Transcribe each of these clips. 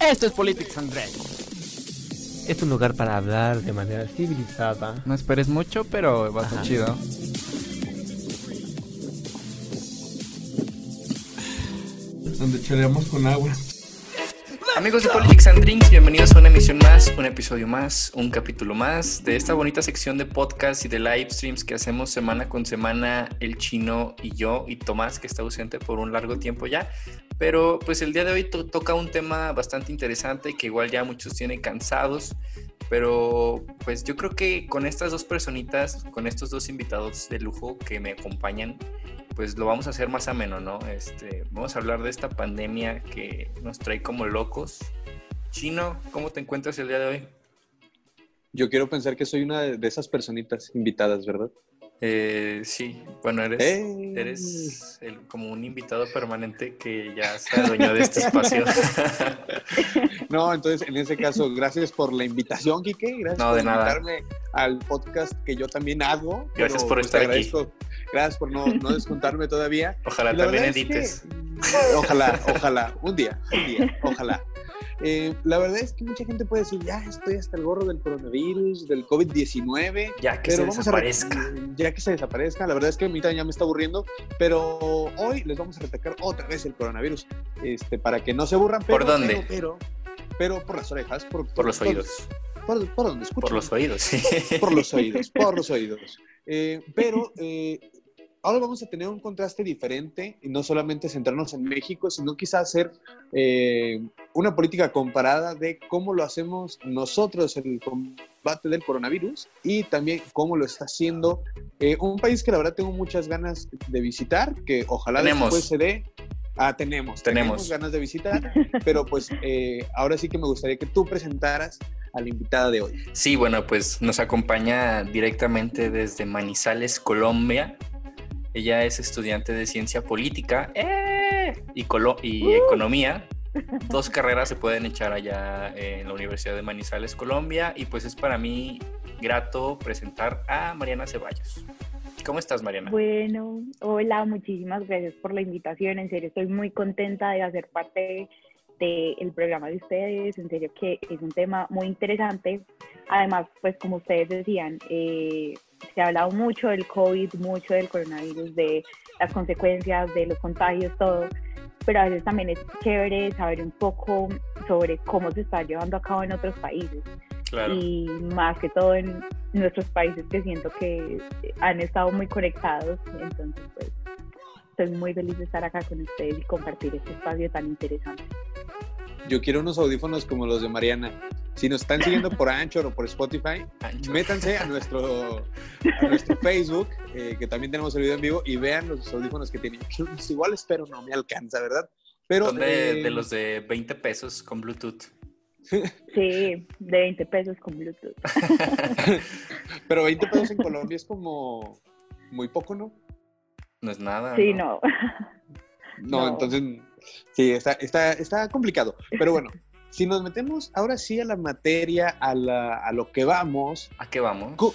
Esto es Politics and Dreams. Es un lugar para hablar de manera civilizada. No esperes mucho, pero va a ser chido. Donde choreamos con agua. Amigos de Politics and Drinks, bienvenidos a una emisión más, un episodio más, un capítulo más de esta bonita sección de podcast y de live streams que hacemos semana con semana el chino y yo y Tomás que está ausente por un largo tiempo ya. Pero pues el día de hoy to- toca un tema bastante interesante que igual ya muchos tienen cansados. Pero pues yo creo que con estas dos personitas, con estos dos invitados de lujo que me acompañan, pues lo vamos a hacer más ameno, ¿no? Este, vamos a hablar de esta pandemia que nos trae como locos. Chino, ¿cómo te encuentras el día de hoy? Yo quiero pensar que soy una de esas personitas invitadas, ¿verdad? Eh, sí, bueno, eres, ¡Ey! eres el- como un invitado permanente que ya se adueñó de este espacio. No, entonces en ese caso, gracias por la invitación, Quique. Gracias No, por de nada. invitarme al podcast que yo también hago. Gracias por pues, estar aquí. agradezco. Gracias por no, no descontarme todavía. Ojalá también verdad es que- edites. ojalá, ojalá, un día, un día, ojalá. Eh, la verdad es que mucha gente puede decir, ya estoy hasta el gorro del coronavirus, del COVID-19. Ya que Pero se vamos a re- desaparezca. ya que se desaparezca, la verdad es que a mí también ya me está aburriendo, pero hoy les vamos a retacar otra vez el coronavirus, este, para que no se aburran. ¿Por pero- dónde? Pero, pero, pero por las orejas, por, Por los oídos. por, por donde escuchan. Por los oídos, sí. Por los oídos, por los oídos. Eh, pero eh, ahora vamos a tener un contraste diferente y no solamente centrarnos en México, sino quizás hacer eh, una política comparada de cómo lo hacemos nosotros en el combate del coronavirus y también cómo lo está haciendo eh, un país que la verdad tengo muchas ganas de visitar, que ojalá después se dé. Ah, tenemos, Tenemos. tenemos ganas de visitar, pero pues eh, ahora sí que me gustaría que tú presentaras a la invitada de hoy. Sí, bueno, pues nos acompaña directamente desde Manizales, Colombia. Ella es estudiante de ciencia política ¡eh! y, colo- y Uh. economía. Dos carreras se pueden echar allá en la Universidad de Manizales, Colombia. Y pues es para mí grato presentar a Mariana Ceballos. ¿Cómo estás, Mariana? Bueno, hola, muchísimas gracias por la invitación. En serio, estoy muy contenta de hacer parte del programa de ustedes. En serio que es un tema muy interesante. Además, pues como ustedes decían, eh, se ha hablado mucho del COVID, mucho del coronavirus, de las consecuencias, de los contagios, todo. Pero a veces también es chévere saber un poco sobre cómo se está llevando a cabo en otros países Claro. y más que todo en nuestros países que siento que han estado muy conectados. Entonces, pues, estoy muy feliz de estar acá con ustedes y compartir este espacio tan interesante. Yo quiero unos audífonos como los de Mariana. Si nos están siguiendo por Anchor o por Spotify, métanse a nuestro, a nuestro Facebook, eh, que también tenemos el video en vivo, y vean los audífonos que tienen. Pues igual espero no me alcanza, ¿verdad? Pero Son de, eh, de los de 20 pesos con Bluetooth. Sí, de 20 pesos con Bluetooth. pero 20 pesos en Colombia es como muy poco, ¿no? No es nada. Sí, no. No, No. entonces sí, está, está, está complicado. Pero bueno, si nos metemos ahora sí a la materia, a, la- a lo que vamos, ¿A qué vamos? Cu-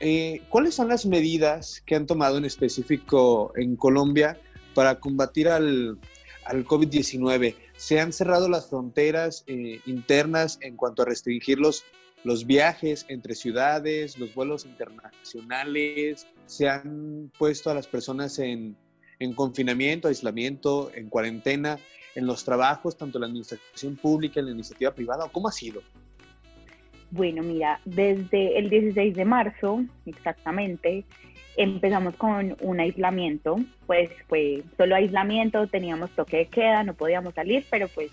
eh, ¿Cuáles son las medidas que han tomado en específico en Colombia para combatir al, al COVID-19? ¿Se han cerrado las fronteras eh, internas en cuanto a restringir los, los viajes entre ciudades, los vuelos internacionales? ¿Se han puesto a las personas en, en confinamiento, aislamiento, en cuarentena, en los trabajos, tanto en la administración pública, en la iniciativa privada? ¿O ¿Cómo ha sido? Bueno, mira, desde el 16 de marzo, exactamente, empezamos con un aislamiento, pues fue solo aislamiento, teníamos toque de queda, no podíamos salir, pero pues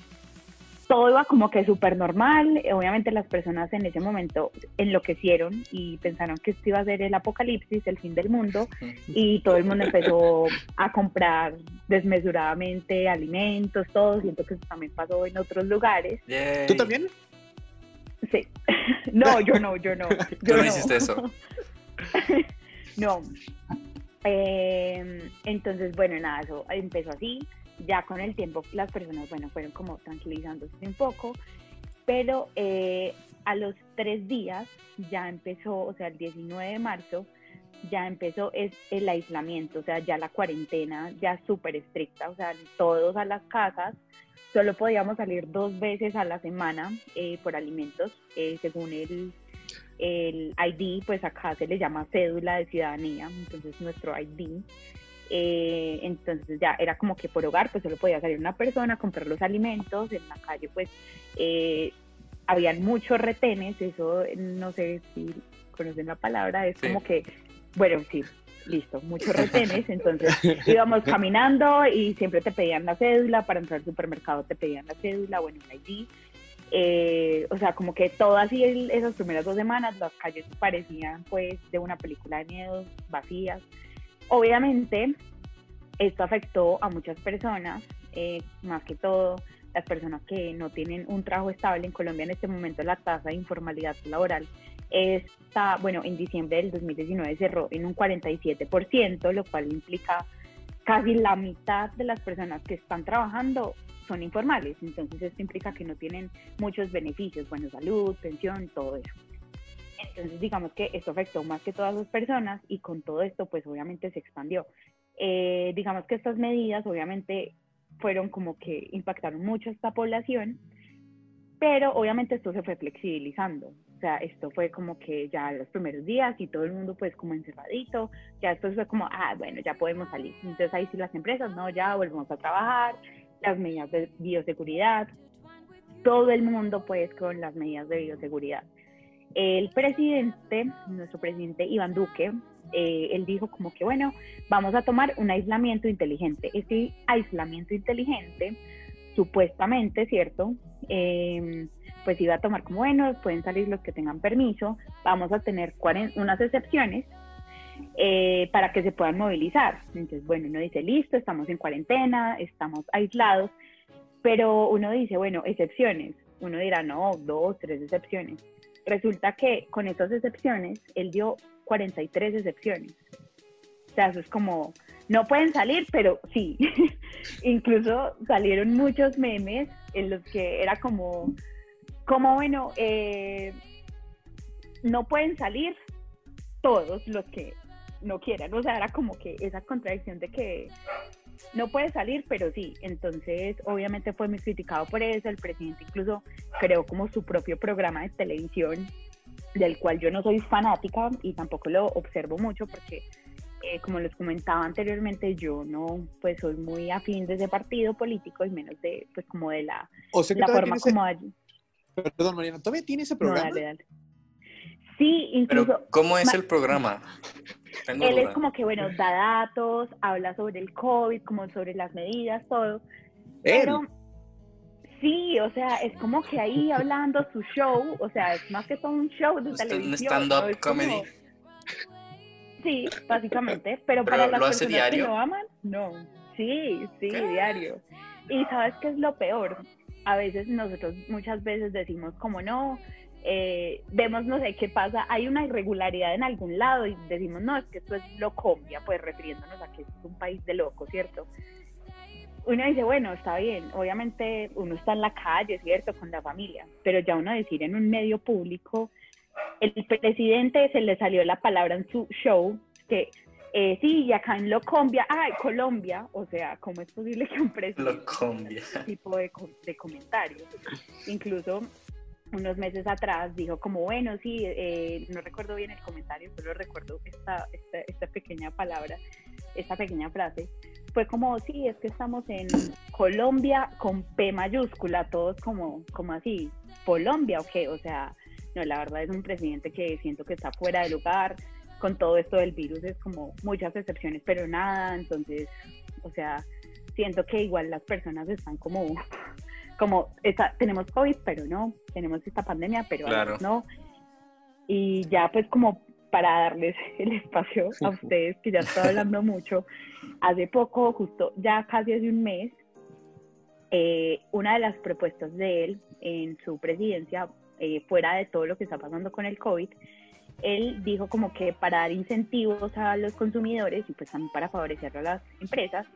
todo iba como que súper normal. Obviamente las personas en ese momento enloquecieron y pensaron que esto iba a ser el apocalipsis, el fin del mundo, y todo el mundo empezó a comprar desmesuradamente alimentos, todo. Siento que eso también pasó en otros lugares. Yay. ¿Tú también? Sí. No, yo no, yo no. Tú Yo no hiciste eso. No. Eh, entonces, bueno, nada, eso empezó así. Ya con el tiempo las personas, bueno, fueron como tranquilizándose un poco, pero eh, a los tres días ya empezó, o sea, el 19 de marzo, ya empezó es el aislamiento, o sea, ya la cuarentena ya súper estricta, o sea, todos a las casas, solo podíamos salir dos veces a la semana eh, por alimentos, eh, según el, el ID, pues acá se le llama cédula de ciudadanía, entonces nuestro ID. Eh, entonces ya era como que por hogar pues solo podía salir una persona comprar los alimentos, en la calle pues eh, habían muchos retenes, eso no sé si conocen la palabra, es como que, bueno, sí, listo, muchos retenes, entonces íbamos caminando y siempre te pedían la cédula, para entrar al supermercado te pedían la cédula, bueno, un ID, eh, o sea, como que todas esas primeras dos semanas las calles parecían pues de una película de miedo, vacías. Obviamente, esto afectó a muchas personas, eh, más que todo las personas que no tienen un trabajo estable. En Colombia en este momento la tasa de informalidad laboral está, bueno, en diciembre del 2019 cerró en un 47%, lo cual implica casi la mitad de las personas que están trabajando son informales. Entonces esto implica que no tienen muchos beneficios, bueno, salud, pensión, todo eso. Entonces digamos que esto afectó más que todas las personas y con todo esto pues obviamente se expandió. Eh, digamos que estas medidas obviamente fueron como que impactaron mucho a esta población, pero obviamente esto se fue flexibilizando. O sea, esto fue como que ya los primeros días y todo el mundo pues como encerradito, ya después fue como, ah, bueno, ya podemos salir. Entonces ahí sí las empresas, no, ya volvemos a trabajar, las medidas de bioseguridad, todo el mundo pues con las medidas de bioseguridad. El presidente, nuestro presidente Iván Duque, eh, él dijo como que, bueno, vamos a tomar un aislamiento inteligente. Este aislamiento inteligente, supuestamente, ¿cierto? Em, pues iba a tomar como, bueno, pueden salir los que tengan permiso, vamos a tener unas excepciones eh, para que se puedan movilizar. Entonces, bueno, uno dice, listo, estamos en cuarentena, estamos aislados, pero uno dice, bueno, excepciones. Uno dirá, no, dos, tres excepciones. Resulta que con estas excepciones, él dio 43 excepciones. O sea, eso es como, no pueden salir, pero sí. Incluso salieron muchos memes en los que era como, como bueno, eh, no pueden salir todos los que no quieran. O sea, era como que esa contradicción de que no puede salir, pero sí. Entonces, obviamente fue muy criticado por eso. El presidente incluso creó como su propio programa de televisión del cual yo no soy fanática y tampoco lo observo mucho porque, eh, como les comentaba anteriormente, yo no, pues soy muy afín de ese partido político y menos de, pues como de la, la forma como... Perdón, Mariana, ¿todavía tiene ese programa? No, dale, dale. Sí, incluso... Pero, ¿cómo es el programa? él es como que, bueno, da datos, habla sobre el COVID, como sobre las medidas, todo. Pero... Sí, o sea, es como que ahí hablando su show, o sea, es más que todo un show de televisión. Un stand-up comedy. Sí, básicamente, pero, para las personas que lo aman, no. Sí, sí, diario. Y sabes qué es lo peor? A veces nosotros muchas veces decimos como no, eh, vemos no sé qué pasa, hay una irregularidad en algún lado y decimos no, es que esto es Locombia, pues refiriéndonos a que es un país de locos, ¿cierto? uno dice, bueno, está bien, obviamente uno está en la calle, ¿cierto?, con la familia, pero ya uno decir en un medio público, el presidente se le salió la palabra en su show, que eh, sí, y acá en Locombia, ay, Colombia, o sea, ¿cómo es posible que un presidente Locombia. Este tipo de, de comentarios? Incluso unos meses atrás dijo como, bueno, sí, eh, no recuerdo bien el comentario, solo recuerdo esta, esta, esta pequeña palabra, esta pequeña frase, fue como, sí, es que estamos en Colombia con P mayúscula, todos como, como así, Colombia o qué, o sea, no, la verdad es un presidente que siento que está fuera de lugar, con todo esto del virus es como muchas excepciones, pero nada, entonces, o sea, siento que igual las personas están como, como, tenemos COVID, pero no, tenemos esta pandemia, pero no. Y ya pues como para darles el espacio a ustedes, que ya estoy hablando mucho. Hace poco, justo ya casi hace un mes, eh, una de las propuestas de él en su presidencia, eh, fuera de todo lo que está pasando con el COVID, él dijo como que para dar incentivos a los consumidores y pues también para favorecer a las empresas,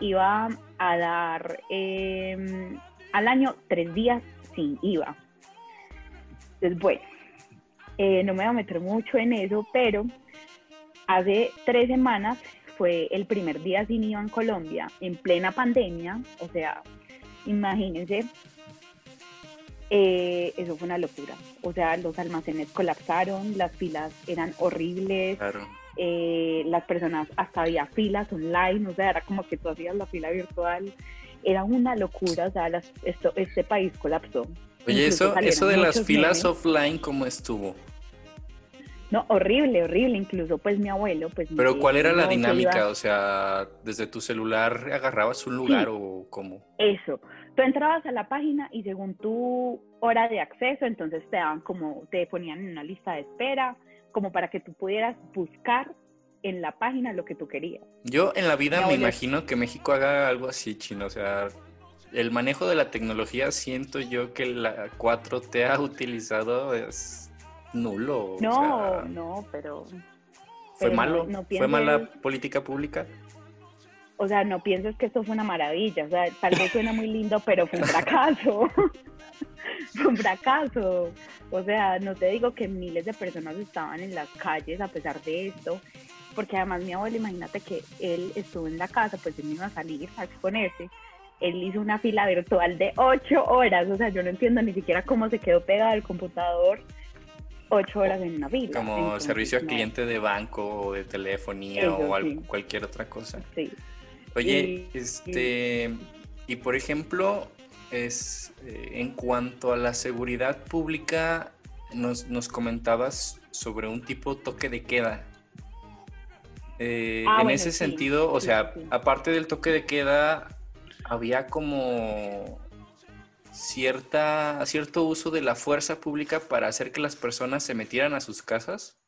iba a dar em, al año tres días sin IVA. Entonces, bueno, eh, no me voy a meter mucho en eso, pero hace tres semanas fue el primer día sin IVA en Colombia, en plena pandemia, o sea, imagínense, eh, eso fue una locura. O sea, los almacenes colapsaron, las filas eran horribles, Claro. eh, las personas, hasta había filas online, o sea, era como que tú hacías la fila virtual, era una locura, o sea, las- esto, este país colapsó. Oye, Incluso eso, eso de las filas memes. offline, ¿cómo estuvo? No, horrible, horrible, incluso pues mi abuelo, pues... Pero ¿cuál era la dinámica? iba- O sea, ¿desde tu celular agarrabas un lugar o cómo? Eso. Tú entrabas a la página y según tu hora de acceso, entonces te daban como, te ponían en una lista de espera, como para que tú pudieras buscar en la página lo que tú querías. Yo en la vida me imagino que México haga algo así, chino. O sea, el manejo de la tecnología siento yo que la 4T ha utilizado es nulo. o No, sea, no, pero, ¿Fue pero no- malo? no ¿Fue pienses- mala política pública? o sea, no pienses que esto fue una maravilla, o sea, tal vez suena muy lindo, pero fue un fracaso. fue un fracaso. O sea, no te digo que miles de personas estaban en las calles a pesar de esto, porque además mi abuelo, imagínate que él estuvo en la casa, pues él iba a salir a exponerse. Él hizo una fila virtual de ocho horas, o sea, yo no entiendo ni siquiera cómo se quedó pegado al computador ocho horas en una fila. Como Entonces, servicio a no, cliente de banco o de telefonía Eso o al- sí. cualquier otra cosa. Sí. Oye, Y- este, y por ejemplo, es eh, en cuanto a la seguridad pública, nos, nos comentabas sobre un tipo toque de queda. Eh, Ah, en bueno, ese sí, sentido, o sea, sí. aparte del toque de queda, había como cierta, cierto uso de la fuerza pública para hacer que las personas se metieran a sus casas.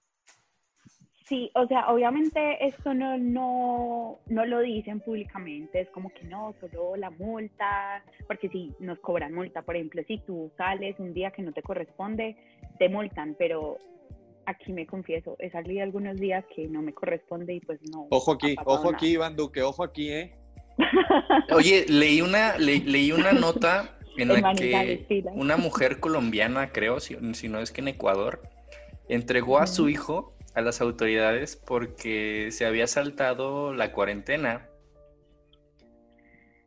Sí, o sea, obviamente esto no, no, no lo dicen públicamente, es como que no, solo la multa, porque si nos cobran multa, por ejemplo, si tú sales un día que no te corresponde, te multan, pero aquí me confieso, he salido algunos días que no me corresponde y pues no. Ojo aquí, ojo nada. aquí, Iván Duque, ojo aquí, ¿eh? Oye, leí una, le- leí una nota en la Manizales, que una mujer colombiana, creo, si, si no es que en Ecuador, entregó a su hijo a las autoridades porque se había saltado la cuarentena.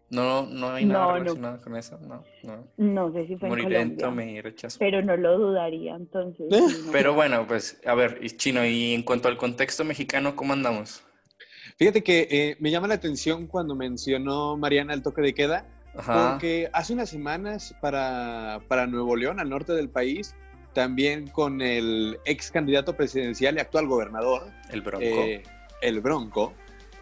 No, no hay nada No, no. relacionado con eso, no, no. No sé si fue en Morirento Colombia, rechazo. pero no lo dudaría, entonces. ¿Eh? no. Pero bueno, pues, a ver, y Chino, y en cuanto al contexto mexicano, ¿cómo andamos? Fíjate que eh, me llama la atención cuando mencionó Mariana el toque de queda, Ajá, porque hace unas semanas para, para Nuevo León, al norte del país, también con el ex candidato presidencial y actual gobernador, el bronco. eh, el Bronco.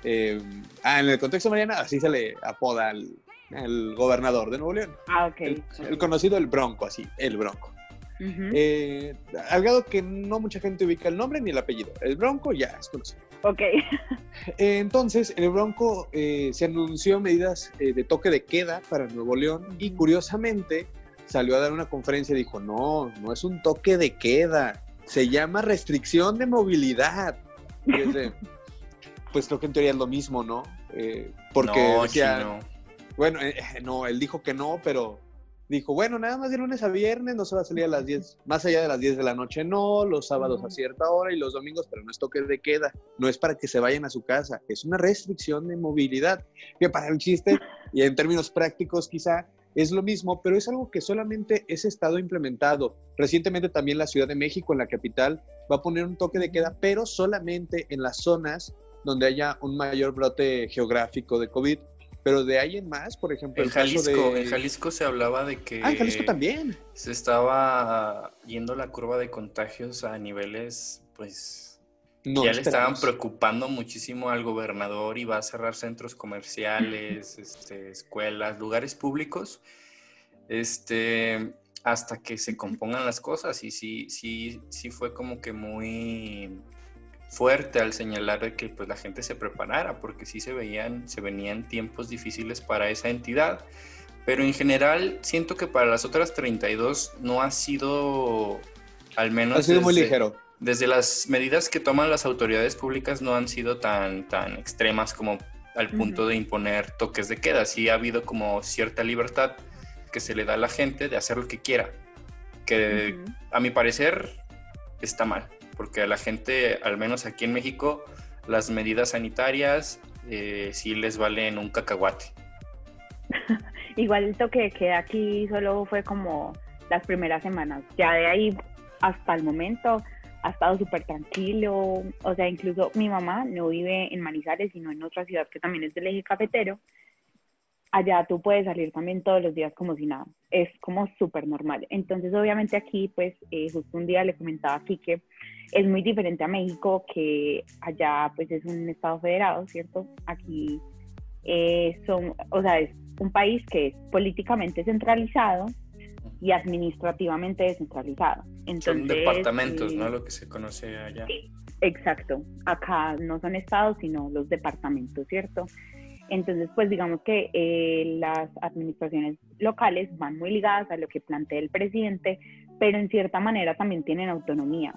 Eh, ah, en el contexto, Mariana, así se le apoda al, al gobernador de Nuevo León. Ah, ok. El, conocido el Bronco, así, el Bronco. Eh, grado que no mucha gente ubica el nombre ni el apellido. El Bronco ya es conocido. Ok. Eh, entonces, el Bronco eh, se anunció medidas eh, de toque de queda para Nuevo León y curiosamente salió a dar una conferencia y dijo, no, no es un toque de queda, se llama restricción de movilidad. Y es de, pues creo que en teoría es lo mismo, ¿no? Eh, porque no, decía, Chino. bueno, eh, no, él dijo que no, pero dijo, bueno, nada más de lunes a viernes, no se va a salir a las 10, más allá de las 10 de la noche, no, los sábados a cierta hora y los domingos, pero no es toque de queda, no es para que se vayan a su casa, es una restricción de movilidad, que para el chiste y en términos prácticos quizá es lo mismo, pero es algo que solamente ese estado ha implementado. Recientemente también la Ciudad de México, en la capital, va a poner un toque de queda, pero solamente en las zonas donde haya un mayor brote geográfico de COVID. Pero de ahí en más, por ejemplo, En el caso Jalisco, de... en Jalisco se hablaba de que Ah, en Jalisco también. se estaba yendo la curva de contagios a niveles, pues, No ya le estaban preocupando muchísimo al gobernador y va a cerrar centros comerciales, este, escuelas, lugares públicos, este, hasta que se compongan las cosas. Y sí, sí, sí fue como que muy fuerte al señalar de que pues la gente se preparara, porque sí se veían, se venían tiempos difíciles para esa entidad. Pero en general siento que para las otras 32 no ha sido, al menos Ha sido muy ligero. desde las medidas que toman las autoridades públicas no han sido tan, tan extremas como al punto de imponer toques de queda. Sí ha habido como cierta libertad que se le da a la gente de hacer lo que quiera, que a mi parecer está mal. Porque a la gente, al menos aquí en México, las medidas sanitarias eh, sí les valen un cacahuate. Igual el toque de queda aquí solo fue como las primeras semanas. Ya de ahí hasta el momento ha estado súper tranquilo. O sea, incluso mi mamá no vive en Manizales, sino en otra ciudad que también es del eje cafetero. Allá tú puedes salir también todos los días como si nada. Es como súper normal. Entonces, obviamente aquí, pues, eh, justo un día le comentaba aquí que es muy diferente a México, que allá, pues, es un estado federado, ¿cierto? Aquí eh, son, o sea, es un país que es políticamente centralizado, y administrativamente descentralizado. Entonces, son departamentos, ¿no? Lo que se conoce allá. exacto. Acá no son estados, sino los departamentos, ¿cierto? Entonces, pues digamos que eh, las administraciones locales van muy ligadas a lo que plantea el presidente, pero en cierta manera también tienen autonomía.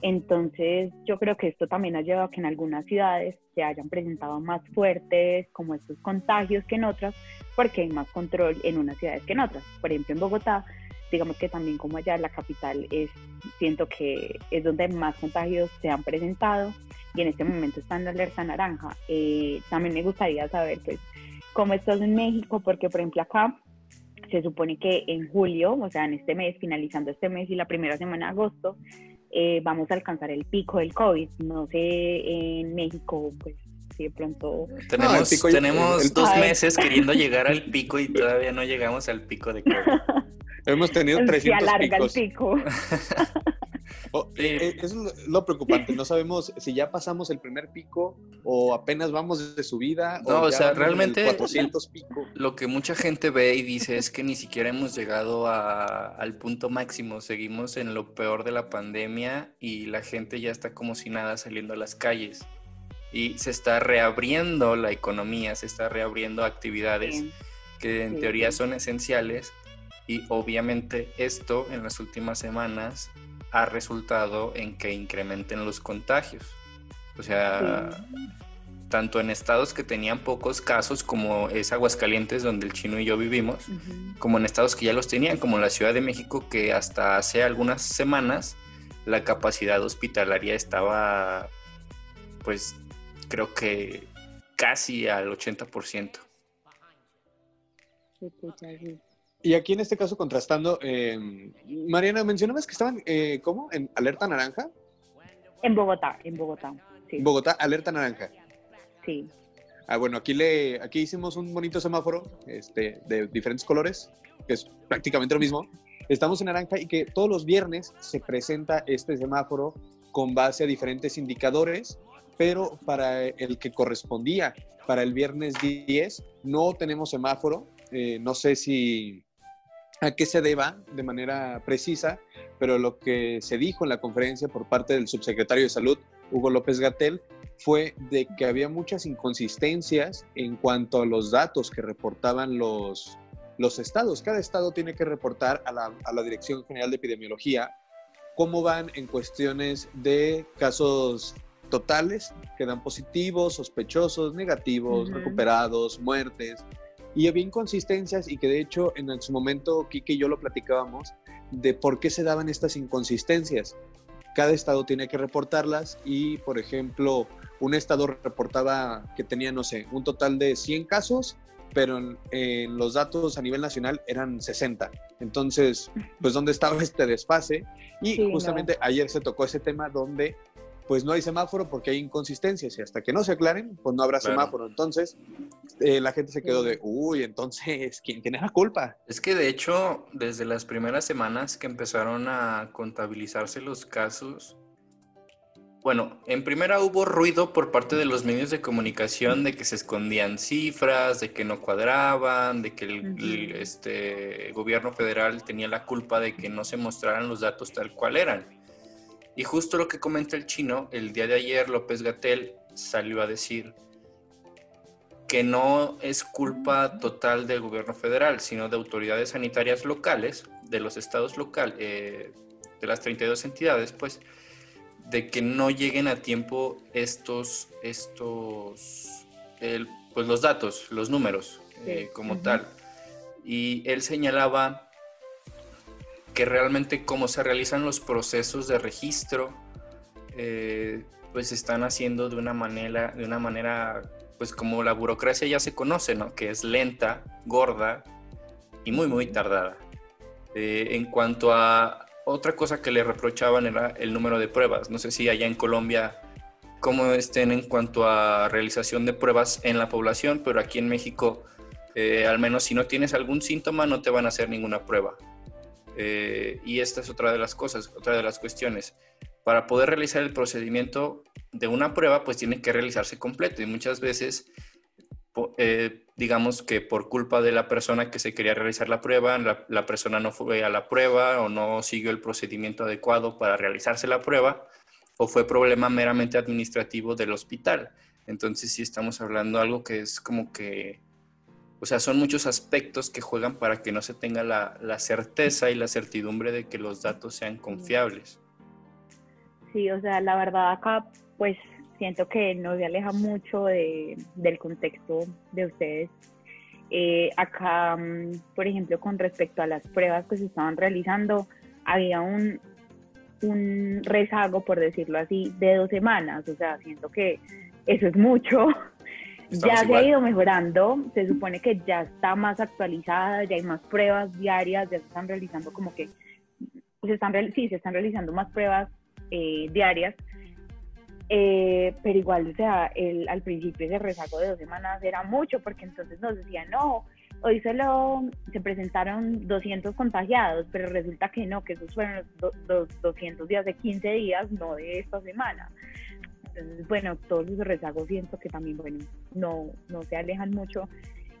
Entonces, yo creo que esto también ha llevado a que en algunas ciudades se hayan presentado más fuertes como estos contagios que en otras, porque hay más control en unas ciudades que en otras. Por ejemplo, en Bogotá, digamos que también como allá la capital es, siento que es donde más contagios se han presentado y en este momento está en la alerta naranja. Eh, también me gustaría saber, pues, cómo estás en México, porque por ejemplo acá se supone que en julio, o sea, en este mes, finalizando este mes y la primera semana de agosto, eh, vamos a alcanzar el pico del COVID. No sé, en México, pues si de pronto... Tenemos, tenemos dos meses queriendo llegar al pico y todavía no llegamos al pico de COVID. Hemos tenido 300 Se alarga el pico. Oh, eh, eso es lo preocupante. No sabemos si ya pasamos el primer pico o apenas vamos de subida. No, o, sea, realmente 400 pico. lo que mucha gente ve y dice es que ni siquiera hemos llegado al punto máximo. Seguimos en lo peor de la pandemia y la gente ya está como si nada saliendo a las calles. Y se está reabriendo la economía, se está reabriendo actividades que en teoría son esenciales. Y obviamente esto en las últimas semanas ha resultado en que incrementen los contagios. O sea, tanto en estados que tenían pocos casos, como es Aguascalientes, donde el chino y yo vivimos, como en estados que ya los tenían, como la Ciudad de México, que hasta hace algunas semanas la capacidad hospitalaria estaba, pues, creo que casi al 80%. Y aquí en este caso contrastando, eh, Mariana, mencionabas que estaban, eh, ¿cómo? ¿En alerta naranja? En Bogotá, en Bogotá. Sí. Bogotá, alerta naranja. Sí. Ah, bueno, aquí, le, aquí hicimos un bonito semáforo este, de diferentes colores, que es prácticamente lo mismo. Estamos en naranja y que todos los viernes se presenta este semáforo con base a diferentes indicadores, pero para el que correspondía para el viernes 10 no tenemos semáforo. Eh, no sé si a qué se deba de manera precisa, pero lo que se dijo en la conferencia por parte del subsecretario de Salud, Hugo López Gatel, fue de que había muchas inconsistencias en cuanto a los datos que reportaban los, los estados. Cada estado tiene que reportar a la, a la Dirección General de Epidemiología cómo van en cuestiones de casos totales, que dan positivos, sospechosos, negativos, recuperados, muertes, y había inconsistencias y que de hecho en su momento Kike y yo lo platicábamos de por qué se daban estas inconsistencias. Cada estado tiene que reportarlas y, por ejemplo, un estado reportaba que tenía, no sé, un total de 100 casos, pero en, los datos a nivel nacional eran 60. Entonces, pues, ¿dónde estaba este desfase? Y justamente ayer se tocó ese tema donde pues no hay semáforo porque hay inconsistencias y hasta que no se aclaren, pues no habrá semáforo. Entonces, eh, la gente se quedó de, uy, entonces, ¿quién tiene la culpa? Es que de hecho, desde las primeras semanas que empezaron a contabilizarse los casos, bueno, en primera hubo ruido por parte de los medios de comunicación de que se escondían cifras, de que no cuadraban, de que el, este, gobierno federal tenía la culpa de que no se mostraran los datos tal cual eran. Y justo lo que comenta el chino, el día de ayer López Gatel salió a decir que no es culpa total del gobierno federal, sino de autoridades sanitarias locales, de los estados locales, eh, de las 32 entidades, pues, de que no lleguen a tiempo estos, estos, pues los datos, los números eh, como tal. Y él señalaba que realmente cómo se realizan los procesos de registro eh, pues están haciendo de una manera, de una manera, pues como la burocracia ya se conoce, ¿no? Que es lenta, gorda y muy, muy tardada. Eh, en cuanto a otra cosa que le reprochaban era el número de pruebas. No sé si allá en Colombia cómo estén en cuanto a realización de pruebas en la población, pero aquí en México, eh, al menos si no tienes algún síntoma, no te van a hacer ninguna prueba. Eh, y esta es otra de las cosas, otra de las cuestiones. Para poder realizar el procedimiento de una prueba, pues tiene que realizarse completo y muchas veces, eh, digamos que por culpa de la persona que se quería realizar la prueba, la, persona no fue a la prueba o no siguió el procedimiento adecuado para realizarse la prueba, o fue problema meramente administrativo del hospital. Entonces sí estamos hablando de algo que es como que, o sea, son muchos aspectos que juegan para que no se tenga la, la certeza y la certidumbre de que los datos sean confiables. Sí, o sea, la verdad acá pues siento que no se aleja mucho de, del contexto de ustedes. Eh, acá, mm, por ejemplo, con respecto a las pruebas que se estaban realizando, había un, un rezago, por decirlo así, de dos semanas. O sea, siento que eso es mucho. ya se ha ido mejorando, se supone que ya está más actualizada, ya hay más pruebas diarias, ya se están realizando como que, se están, sí, se están realizando más pruebas eh, diarias, eh, pero igual, o sea, el, al principio ese rezago de dos semanas era mucho, porque entonces nos decían, no, hoy solo se presentaron 200 contagiados, pero resulta que no, que esos fueron los, 200 días de 15 días, no de esta semana. Entonces, bueno, todos esos rezagos siento que también, bueno, no, no se alejan mucho.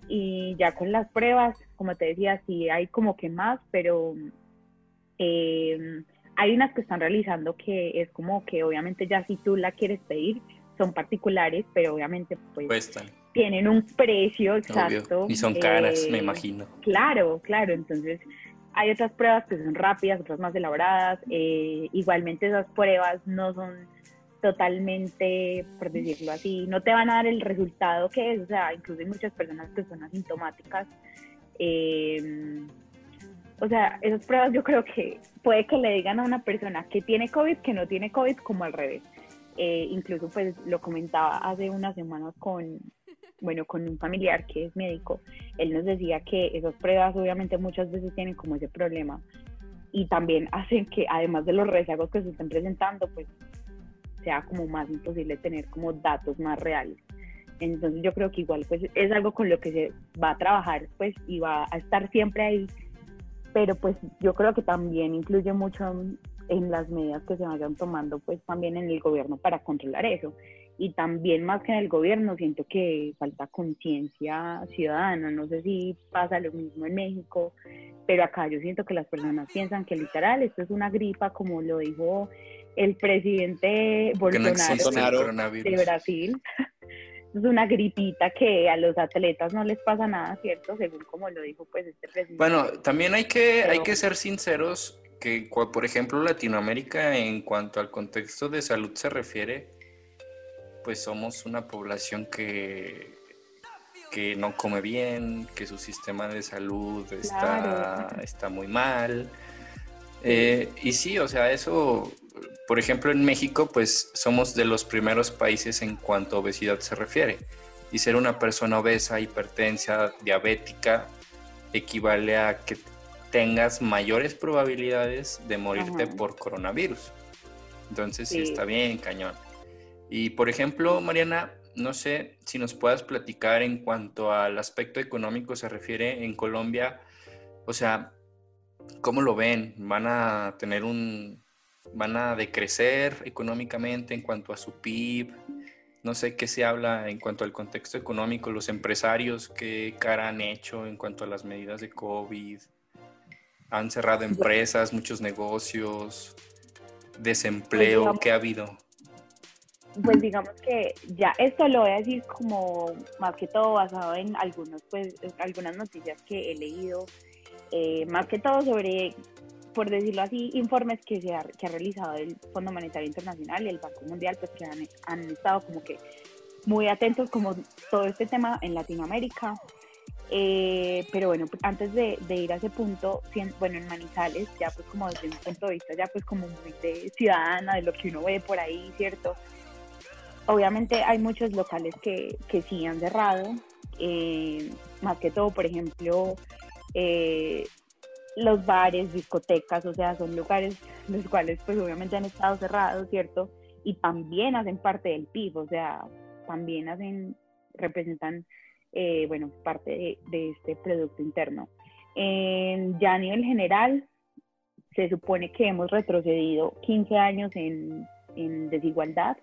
Y ya con las pruebas, como te decía, sí hay como que más, pero eh, hay unas que están realizando que es como que obviamente ya si tú la quieres pedir, son particulares, pero obviamente pues tienen un precio exacto. Y son caras, me eh, imagino. Claro, claro. Entonces, hay otras pruebas que son rápidas, otras más elaboradas. Eh, igualmente esas pruebas no son totalmente, por decirlo así, no te van a dar el resultado que es. O sea, incluso hay muchas personas que son asintomáticas. Eh, o sea, esas pruebas yo creo que puede que le digan a una persona que tiene COVID que no tiene COVID como al revés. incluso pues lo comentaba hace unas semanas con, bueno, con un familiar que es médico, él nos decía que esas pruebas obviamente muchas veces tienen como ese problema y también hacen que además de los rezagos que se estén presentando, pues sea como más imposible tener como datos más reales. Entonces yo creo que igual pues es algo con lo que se va a trabajar pues y va a estar siempre ahí, pero pues yo creo que también influye mucho en las medidas que se vayan tomando pues también en el gobierno para controlar eso y también más que en el gobierno siento que falta conciencia ciudadana, no sé si pasa lo mismo en México, pero acá yo siento que las personas piensan que literal esto es una gripa como lo dijo el presidente Bolsonaro de Brasil. es una gripita que a los atletas no les pasa nada, ¿cierto? Según como lo dijo pues este presidente. Bueno, también hay que, hay que ser sinceros que, por ejemplo, Latinoamérica en cuanto al contexto de salud se refiere, pues somos una población que, que no come bien, que su sistema de salud está, está muy mal. Eh, y sí, o sea, eso, por ejemplo, en México, pues somos de los primeros países en cuanto a obesidad se refiere. Y ser una persona obesa, hipertensa, diabética, equivale a que tengas mayores probabilidades de morirte por coronavirus. Entonces, sí está bien, cañón. Y por ejemplo, Mariana, no sé si nos puedas platicar en cuanto al aspecto económico se refiere en Colombia, o sea, ¿cómo lo ven? ¿Van a tener un, van a decrecer económicamente en cuanto a su PIB? No sé qué se habla en cuanto al contexto económico, los empresarios, qué cara han hecho en cuanto a las medidas de COVID. Han cerrado empresas, muchos negocios, desempleo, ¿qué ha habido? pues digamos que ya esto lo voy a decir como más que todo basado en algunos, pues, algunas noticias que he leído, eh, más que todo sobre, por decirlo así, informes que, se ha, que ha realizado el Fondo Monetario Internacional y el Banco Mundial, pues que han, han estado como que muy atentos como todo este tema en Latinoamérica. Eh, pero bueno, antes de, ir a ese punto, bueno, en Manizales, ya pues como desde un punto de vista ya pues como muy de ciudadana, de lo que uno ve por ahí, ¿cierto? Obviamente hay muchos locales que, que sí han cerrado, eh, más que todo, por ejemplo, eh, los bares, discotecas, o sea, son lugares los cuales pues obviamente han estado cerrados, ¿cierto? Y también hacen parte del PIB, o sea, también hacen, representan eh, bueno, parte de, este Producto Interno. ya a nivel general, se supone que hemos retrocedido 15 años en, desigualdad,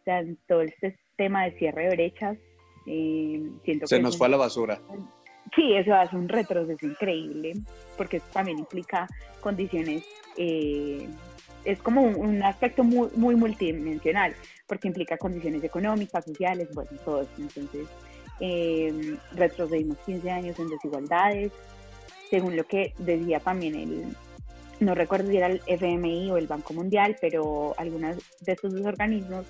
o sea, en todo este tema de cierre de brechas. Eh, siento se nos fue a la basura. Sí, eso hace un retroceso increíble, porque también implica condiciones, eh, es como un, aspecto muy, muy multidimensional, porque implica condiciones económicas, sociales, bueno, todo eso. Entonces, eh, retrocedimos 15 años en desigualdades, según lo que decía también el, no recuerdo si era el FMI o el Banco Mundial, pero algunos de estos dos organismos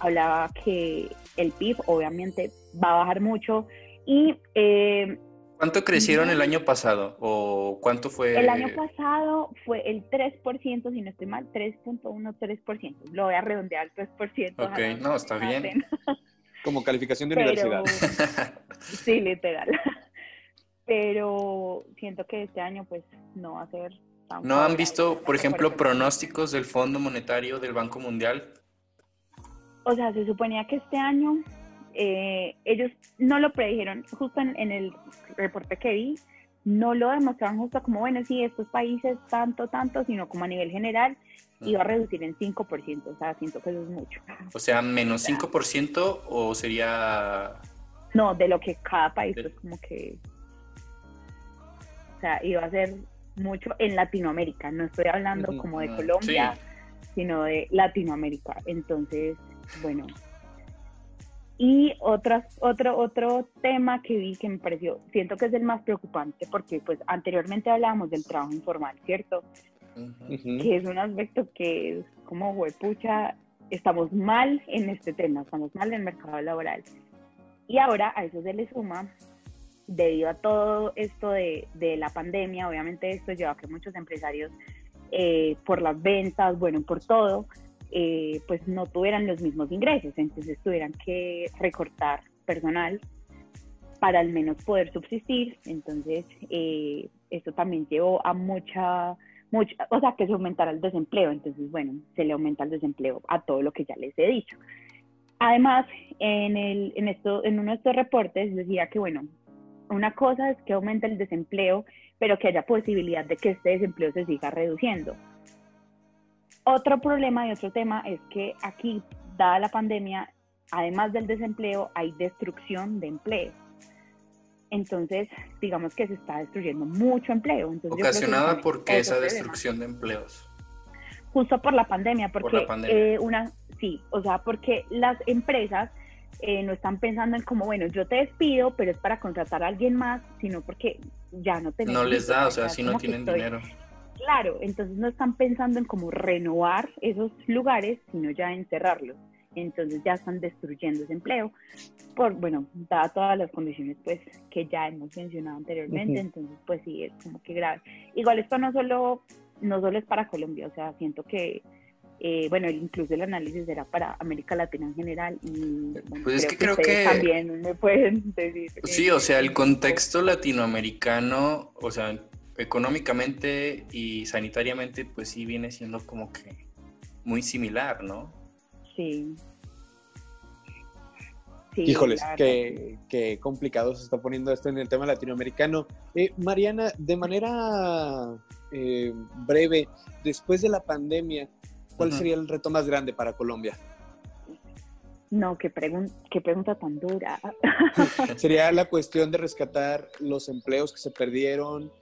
hablaba que el PIB obviamente va a bajar mucho y... Eh, ¿Cuánto crecieron el año pasado o cuánto fue? El año pasado fue el 3%, si no estoy mal, 3.1, 3%. Lo voy a redondear al 3%. Ok, no, está bien. Como calificación de universidad. sí, literal. Pero siento que este año pues no va a ser tan ¿No han visto, por ejemplo, pronósticos del Fondo Monetario del Banco Mundial? O sea, se suponía que este año eh, ellos no lo predijeron, justo en, en, el reporte que vi, no lo demostraron justo como, bueno, sí, estos países tanto, tanto, sino como a nivel general, iba a reducir en 5%, o sea, siento que eso es mucho. O sea, menos 5% o sería... No, de lo que cada país, es como que... O sea, iba a ser mucho en Latinoamérica, no estoy hablando como de Colombia, sino de Latinoamérica. Entonces, bueno. Y otras, otro, otro tema que vi que me pareció, siento que es el más preocupante, porque pues anteriormente hablábamos del trabajo informal, ¿cierto? que es un aspecto que es como, huepucha, estamos mal en este tema, estamos mal en el mercado laboral. Y ahora a eso se le suma, debido a todo esto de, de la pandemia, obviamente esto lleva a que muchos empresarios, eh, por las ventas, bueno, por todo, eh, pues no tuvieran los mismos ingresos, entonces tuvieran que recortar personal para al menos poder subsistir. Entonces, eh, esto también llevó a mucha mucho, o sea, que se aumentara el desempleo. Entonces, bueno, se le aumenta el desempleo a todo lo que ya les he dicho. Además, en, el, en, esto, en uno de estos reportes decía que, bueno, una cosa es que aumente el desempleo, pero que haya posibilidad de que este desempleo se siga reduciendo. Otro problema y otro tema es que aquí, dada la pandemia, además del desempleo, hay destrucción de empleo. Entonces, digamos que se está destruyendo mucho empleo. Entonces, ¿Ocasionada por qué esa destrucción de empleos? Justo por la pandemia, porque eh, una, sí, o sea, porque las empresas eh, no están pensando en como, bueno, yo te despido, pero es para contratar a alguien más, sino porque ya no tenemos. No les da, o sea, si no tienen dinero. Claro, entonces no están pensando en cómo renovar esos lugares, sino ya en cerrarlos entonces ya están destruyendo ese empleo por, bueno, dadas todas las condiciones pues que ya hemos mencionado anteriormente, entonces pues sí, es como que grave. Igual esto no solo, no solo es para Colombia, o sea, siento que eh, bueno, incluso el análisis era para América Latina en general y pues es que, creo que también me pueden decir. Sí, o sea, el contexto latinoamericano, o sea, económicamente y sanitariamente, pues sí viene siendo como que muy similar, ¿no? Sí. Híjoles, qué, complicado se está poniendo esto en el tema latinoamericano. Eh, Mariana, de manera eh, breve, después de la pandemia, ¿cuál sería el reto más grande para Colombia? No, qué, qué pregunta tan dura. sería la cuestión de rescatar los empleos que se perdieron,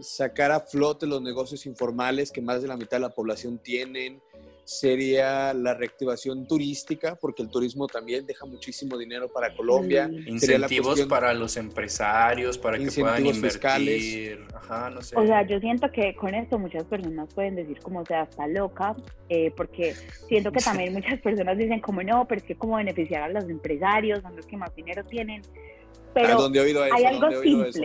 sacar a flote los negocios informales que más de la mitad de la población tienen, sería la reactivación turística, porque el turismo también deja muchísimo dinero para Colombia. Incentivos para los empresarios, para que puedan invertir. Ajá, no sé. O sea, yo siento que con esto muchas personas pueden decir como, sea, está loca, eh, porque siento que también muchas personas dicen como, no, pero es que como beneficiar a los empresarios, son los que más dinero tienen. Pero ¿A dónde he oído eso? hay ¿A algo dónde he oído eso?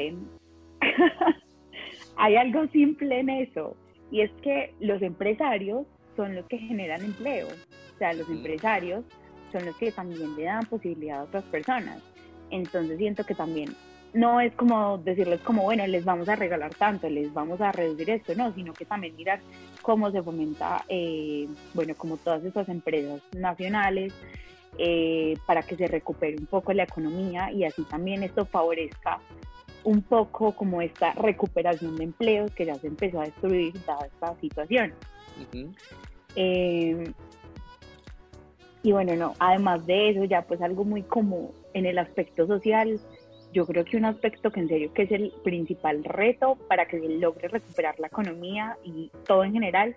Hay algo simple en eso. Y es que los empresarios son los que generan empleo. O sea, los empresarios son los que también le dan posibilidad a otras personas. Entonces siento que también no es como decirles como, bueno, les vamos a regalar tanto, les vamos a reducir esto, no, sino que también mirar cómo se fomenta, eh, bueno, como todas estas empresas nacionales, eh, para que se recupere un poco la economía y así también esto favorezca un poco como esta recuperación de empleos que ya se empezó a destruir dada esta situación. Eh, y bueno, no, además de eso, ya pues algo muy como en el aspecto social, yo creo que un aspecto que en serio que es el principal reto para que se logre recuperar la economía y todo en general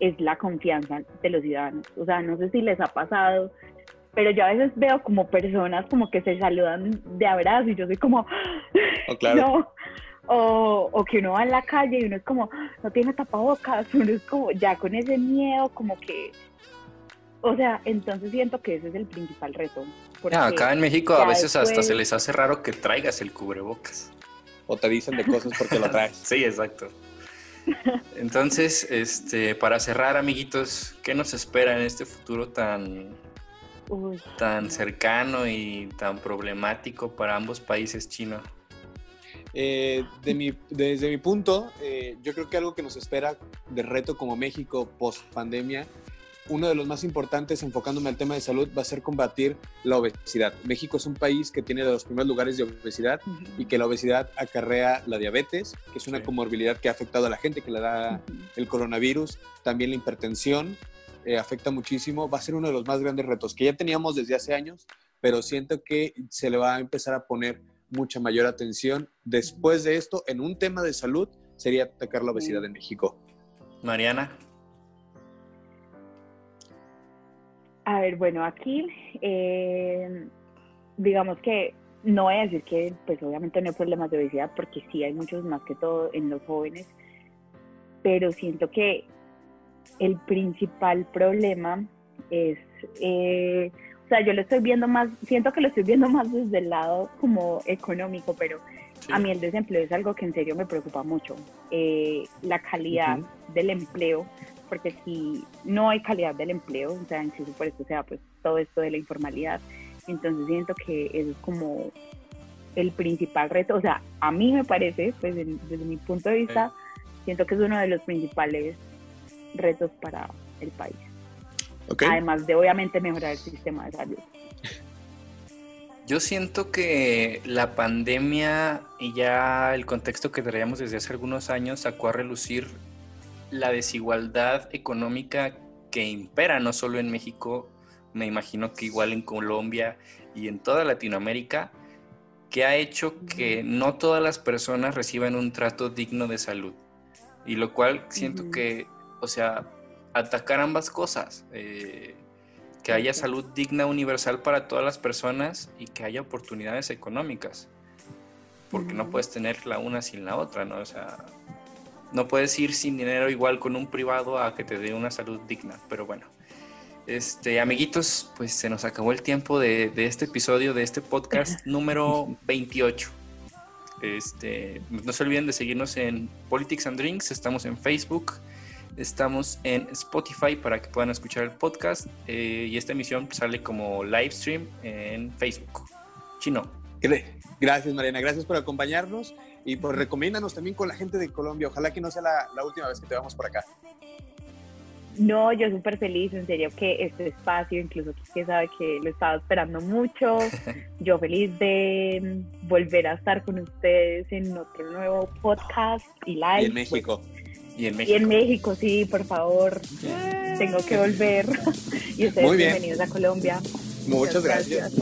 es la confianza de los ciudadanos. O sea, no sé si les ha pasado, pero yo a veces veo como personas como que se saludan de abrazo y yo soy como, Oh, claro. no. O, o que uno va en la calle y uno es como, no tiene tapabocas, uno es como, ya con ese miedo, como que, o sea, entonces siento que ese es el principal reto. Ah, acá en México a veces hasta se les hace raro que traigas el cubrebocas. O te dicen de cosas porque lo traes. Sí, exacto. Entonces, este, para cerrar, amiguitos, ¿qué nos espera en este futuro tan, Uy, tan cercano y tan problemático para ambos países chino? Eh, de mi- desde mi punto, eh, yo creo que algo que nos espera de reto como México post pandemia, uno de los más importantes, enfocándome al tema de salud, va a ser combatir la obesidad. México es un país que tiene de los primeros lugares de obesidad ujú, y que la obesidad acarrea la diabetes, que es una Sí. comorbilidad que ha afectado a la gente, que le da ujú. el coronavirus, también la hipertensión, eh, afecta muchísimo. Va a ser uno de los más grandes retos que ya teníamos desde hace años, pero siento que se le va a empezar a poner mucha mayor atención. Después de esto, en un tema de salud, sería atacar la obesidad en México. Mariana, A ver, bueno, aquí, eh, digamos que no voy a decir que, pues obviamente no hay problemas de obesidad, porque sí hay muchos más que todo en los jóvenes, pero siento que el principal problema es, eh, o sea, yo lo estoy viendo más, siento que lo estoy viendo más desde el lado como económico, pero sí. a mí el desempleo es algo que en serio me preocupa mucho. Eh, la calidad del empleo, porque si no hay calidad del empleo, o sea, incluso por eso sea pues todo esto de la informalidad, entonces siento que eso es como el principal reto, o sea, a mí me parece, pues en- desde mi punto de vista, siento que es uno de los principales retos para el país, ¿Ok? además de obviamente mejorar el sistema de salud. Yo siento que la pandemia y ya el contexto que traíamos desde hace algunos años sacó a relucir la desigualdad económica que impera no solo en México, me imagino que igual en Colombia y en toda Latinoamérica, que ha hecho que no todas las personas reciban un trato digno de salud. Y lo cual siento Ujú. que, o sea, atacar ambas cosas. eh, que haya salud digna universal para todas las personas y que haya oportunidades económicas. Porque no puedes tener la una sin la otra, ¿no? O sea, no puedes ir sin dinero igual con un privado a que te dé una salud digna. Pero bueno, este, amiguitos, pues se nos acabó el tiempo de, de este episodio, de este podcast número 28. Este, no se olviden de seguirnos en Politics and Drinks, estamos en Facebook, estamos en Spotify para que puedan escuchar el podcast eh, y esta emisión sale como live stream en Facebook. Chino. Gracias, Mariana. Gracias por acompañarnos y pues recomiéndanos también con la gente de Colombia. Ojalá que no sea la, la última vez que te vamos por acá. No, yo súper feliz, en serio que este espacio, incluso que sabe que lo estaba esperando mucho, yo feliz de volver a estar con ustedes en otro nuevo podcast y live. Y en México. Y en Y México. en México, sí, por favor, tengo que volver. y ustedes bienvenidos a Colombia. Muchas gracias.